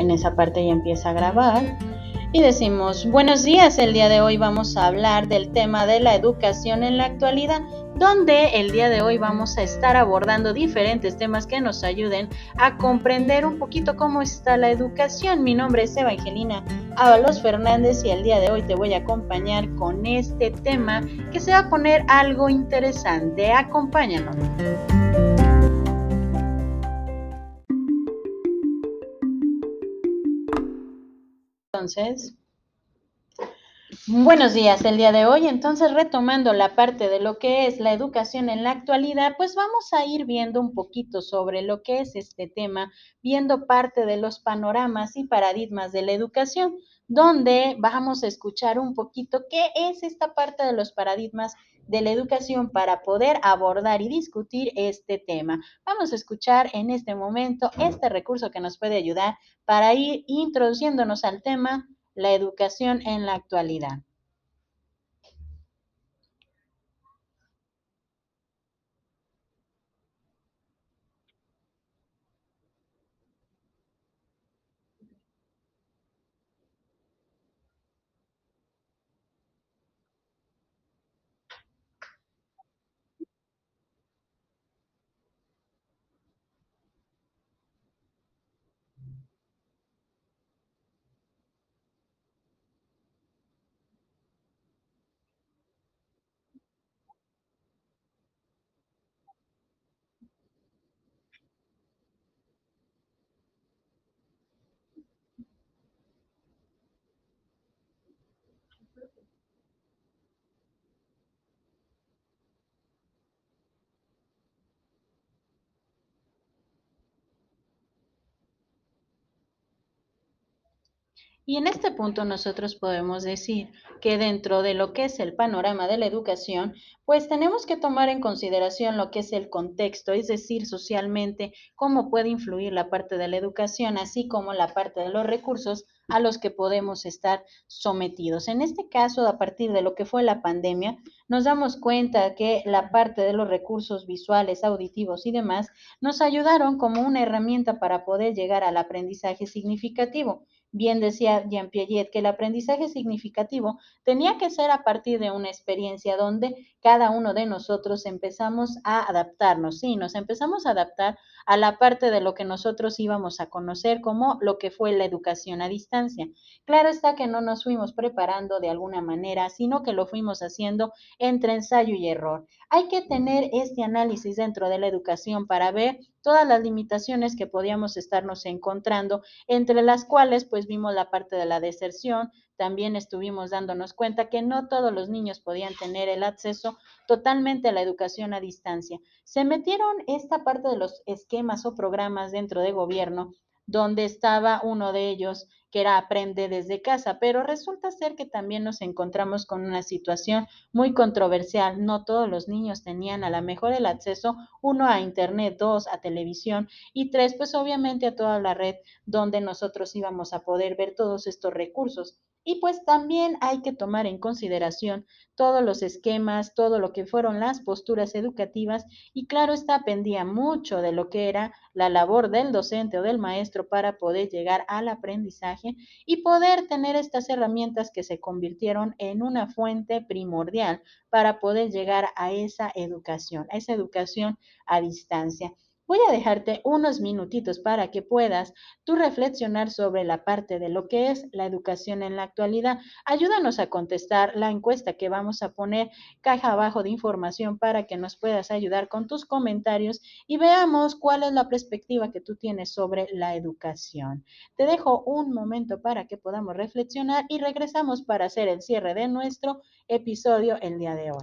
en esa parte ya empieza a grabar. Y decimos, buenos días, el día de hoy vamos a hablar del tema de la educación en la actualidad, donde el día de hoy vamos a estar abordando diferentes temas que nos ayuden a comprender un poquito cómo está la educación. Mi nombre es Evangelina Ábalos Fernández y el día de hoy te voy a acompañar con este tema que se va a poner algo interesante. Acompáñanos. Entonces, buenos días el día de hoy. Entonces, retomando la parte de lo que es la educación en la actualidad, pues vamos a ir viendo un poquito sobre lo que es este tema, viendo parte de los panoramas y paradigmas de la educación, donde vamos a escuchar un poquito qué es esta parte de los paradigmas de la educación para poder abordar y discutir este tema. Vamos a escuchar en este momento este recurso que nos puede ayudar para ir introduciéndonos al tema la educación en la actualidad. Y en este punto nosotros podemos decir que dentro de lo que es el panorama de la educación, pues tenemos que tomar en consideración lo que es el contexto, es decir, socialmente, cómo puede influir la parte de la educación, así como la parte de los recursos a los que podemos estar sometidos. En este caso, a partir de lo que fue la pandemia, nos damos cuenta que la parte de los recursos visuales, auditivos y demás nos ayudaron como una herramienta para poder llegar al aprendizaje significativo. Bien decía Jean Piaget que el aprendizaje significativo tenía que ser a partir de una experiencia donde cada uno de nosotros empezamos a adaptarnos, sí, nos empezamos a adaptar a la parte de lo que nosotros íbamos a conocer como lo que fue la educación a distancia. Claro está que no nos fuimos preparando de alguna manera, sino que lo fuimos haciendo entre ensayo y error. Hay que tener este análisis dentro de la educación para ver todas las limitaciones que podíamos estarnos encontrando, entre las cuales pues vimos la parte de la deserción, también estuvimos dándonos cuenta que no todos los niños podían tener el acceso totalmente a la educación a distancia. Se metieron esta parte de los esquemas o programas dentro de gobierno, donde estaba uno de ellos que era aprende desde casa, pero resulta ser que también nos encontramos con una situación muy controversial. No todos los niños tenían a lo mejor el acceso, uno a internet, dos a televisión y tres, pues obviamente a toda la red donde nosotros íbamos a poder ver todos estos recursos. Y pues también hay que tomar en consideración todos los esquemas, todo lo que fueron las posturas educativas y claro está, pendía mucho de lo que era la labor del docente o del maestro para poder llegar al aprendizaje y poder tener estas herramientas que se convirtieron en una fuente primordial para poder llegar a esa educación, a esa educación a distancia. Voy a dejarte unos minutitos para que puedas tú reflexionar sobre la parte de lo que es la educación en la actualidad. Ayúdanos a contestar la encuesta que vamos a poner caja abajo de información para que nos puedas ayudar con tus comentarios y veamos cuál es la perspectiva que tú tienes sobre la educación. Te dejo un momento para que podamos reflexionar y regresamos para hacer el cierre de nuestro episodio el día de hoy.